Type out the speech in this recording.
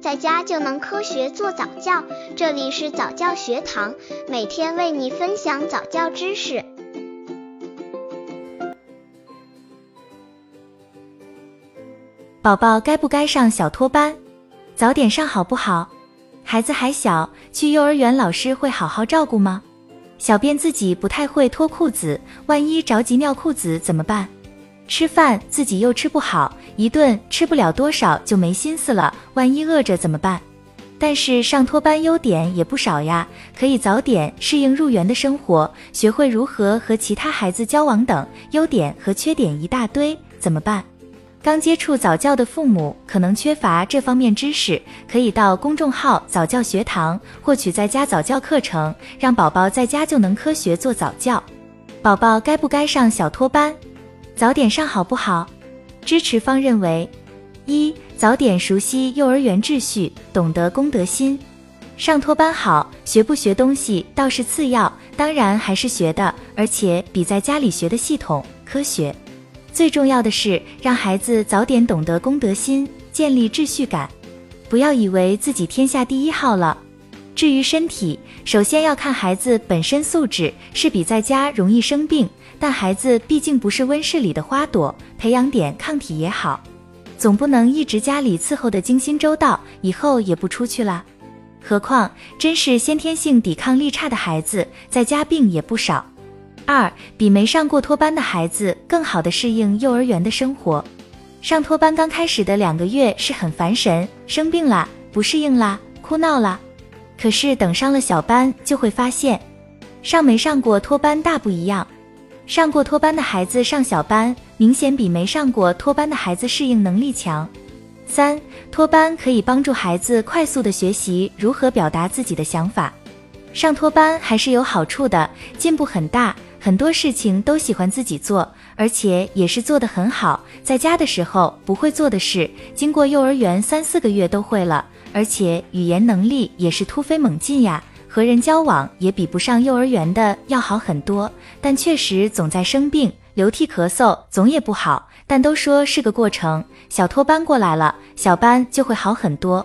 在家就能科学做早教。这里是早教学堂，每天为你分享早教知识。宝宝该不该上小托班？早点上好不好？孩子还小，去幼儿园老师会好好照顾吗？小便自己不太会脱裤子，万一着急尿裤子怎么办？吃饭自己又吃不好，一顿吃不了多少就没心思了，万一饿着怎么办？但是上托班优点也不少呀，可以早点适应入园的生活，学会如何和其他孩子交往等，优点和缺点一大堆，怎么办？刚接触早教的父母可能缺乏这方面知识，可以到公众号早教学堂获取在家早教课程，让宝宝在家就能科学做早教。宝宝该不该上小托班？早点上好不好？支持方认为：一、早点熟悉幼儿园秩序，懂得公德心。上托班好，学不学东西倒是次要，当然还是学的，而且比在家里学的系统科学。最重要的是让孩子早点懂得公德心，建立秩序感。不要以为自己天下第一号了。至于身体，首先要看孩子本身素质，是比在家容易生病。但孩子毕竟不是温室里的花朵，培养点抗体也好。总不能一直家里伺候的精心周到，以后也不出去了。何况真是先天性抵抗力差的孩子，在家病也不少。二比没上过托班的孩子更好的适应幼儿园的生活。上托班刚开始的两个月是很烦神，生病啦，不适应啦，哭闹啦。可是等上了小班，就会发现，上没上过托班大不一样。上过托班的孩子上小班，明显比没上过托班的孩子适应能力强。三托班可以帮助孩子快速的学习如何表达自己的想法。上托班还是有好处的，进步很大。很多事情都喜欢自己做，而且也是做得很好。在家的时候不会做的事，经过幼儿园三四个月都会了，而且语言能力也是突飞猛进呀。和人交往也比不上幼儿园的要好很多，但确实总在生病，流涕咳嗽，总也不好。但都说是个过程，小托班过来了，小班就会好很多。